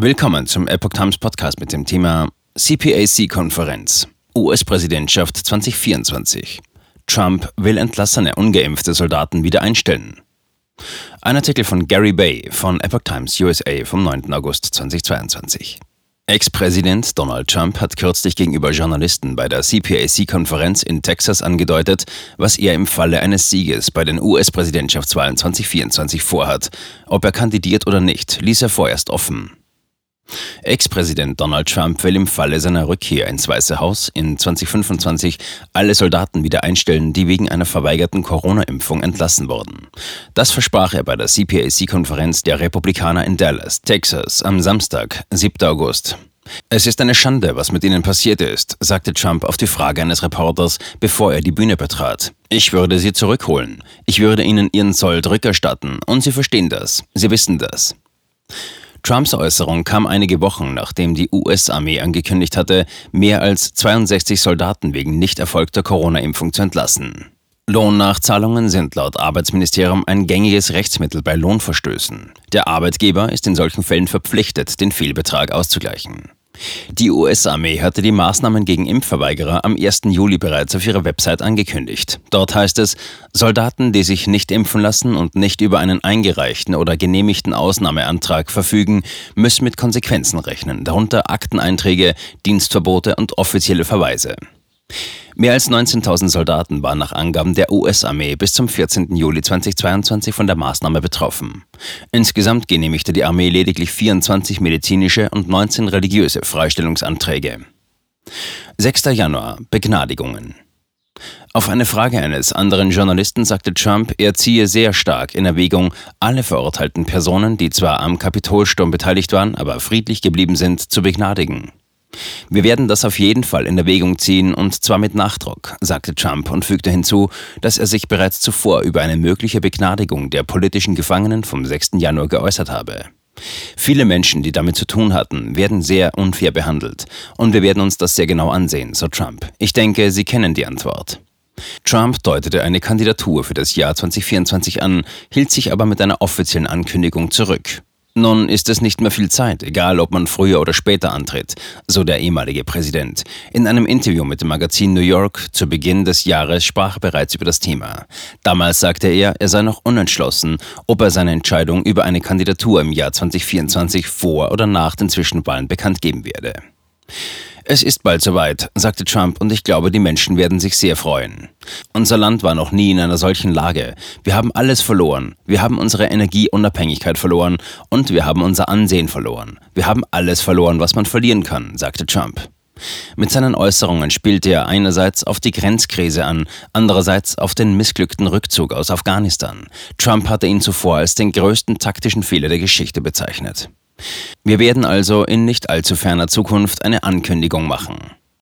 Willkommen zum Epoch Times Podcast mit dem Thema CPAC-Konferenz. US-Präsidentschaft 2024. Trump will entlassene ungeimpfte Soldaten wieder einstellen. Ein Artikel von Gary Bay von Epoch Times USA vom 9. August 2022. Ex-Präsident Donald Trump hat kürzlich gegenüber Journalisten bei der CPAC-Konferenz in Texas angedeutet, was er im Falle eines Sieges bei den US-Präsidentschaftswahlen 2024 vorhat. Ob er kandidiert oder nicht, ließ er vorerst offen. Ex-Präsident Donald Trump will im Falle seiner Rückkehr ins Weiße Haus in 2025 alle Soldaten wieder einstellen, die wegen einer verweigerten Corona-Impfung entlassen wurden. Das versprach er bei der CPAC-Konferenz der Republikaner in Dallas, Texas, am Samstag, 7. August. Es ist eine Schande, was mit ihnen passiert ist, sagte Trump auf die Frage eines Reporters, bevor er die Bühne betrat. Ich würde sie zurückholen. Ich würde ihnen ihren Sold rückerstatten. Und sie verstehen das. Sie wissen das. Trumps Äußerung kam einige Wochen, nachdem die US-Armee angekündigt hatte, mehr als 62 Soldaten wegen nicht erfolgter Corona-Impfung zu entlassen. Lohnnachzahlungen sind laut Arbeitsministerium ein gängiges Rechtsmittel bei Lohnverstößen. Der Arbeitgeber ist in solchen Fällen verpflichtet, den Fehlbetrag auszugleichen. Die US-Armee hatte die Maßnahmen gegen Impfverweigerer am 1. Juli bereits auf ihrer Website angekündigt. Dort heißt es, Soldaten, die sich nicht impfen lassen und nicht über einen eingereichten oder genehmigten Ausnahmeantrag verfügen, müssen mit Konsequenzen rechnen, darunter Akteneinträge, Dienstverbote und offizielle Verweise. Mehr als 19.000 Soldaten waren nach Angaben der US-Armee bis zum 14. Juli 2022 von der Maßnahme betroffen. Insgesamt genehmigte die Armee lediglich 24 medizinische und 19 religiöse Freistellungsanträge. 6. Januar Begnadigungen. Auf eine Frage eines anderen Journalisten sagte Trump, er ziehe sehr stark in Erwägung, alle verurteilten Personen, die zwar am Kapitolsturm beteiligt waren, aber friedlich geblieben sind, zu begnadigen. Wir werden das auf jeden Fall in Erwägung ziehen und zwar mit Nachdruck, sagte Trump und fügte hinzu, dass er sich bereits zuvor über eine mögliche Begnadigung der politischen Gefangenen vom 6. Januar geäußert habe. Viele Menschen, die damit zu tun hatten, werden sehr unfair behandelt und wir werden uns das sehr genau ansehen, so Trump. Ich denke, Sie kennen die Antwort. Trump deutete eine Kandidatur für das Jahr 2024 an, hielt sich aber mit einer offiziellen Ankündigung zurück. Nun ist es nicht mehr viel Zeit, egal ob man früher oder später antritt, so der ehemalige Präsident. In einem Interview mit dem Magazin New York zu Beginn des Jahres sprach er bereits über das Thema. Damals sagte er, er sei noch unentschlossen, ob er seine Entscheidung über eine Kandidatur im Jahr 2024 vor oder nach den Zwischenwahlen bekannt geben werde. Es ist bald soweit, sagte Trump, und ich glaube, die Menschen werden sich sehr freuen. Unser Land war noch nie in einer solchen Lage. Wir haben alles verloren. Wir haben unsere Energieunabhängigkeit verloren und wir haben unser Ansehen verloren. Wir haben alles verloren, was man verlieren kann, sagte Trump. Mit seinen Äußerungen spielte er einerseits auf die Grenzkrise an, andererseits auf den missglückten Rückzug aus Afghanistan. Trump hatte ihn zuvor als den größten taktischen Fehler der Geschichte bezeichnet. Wir werden also in nicht allzu ferner Zukunft eine Ankündigung machen.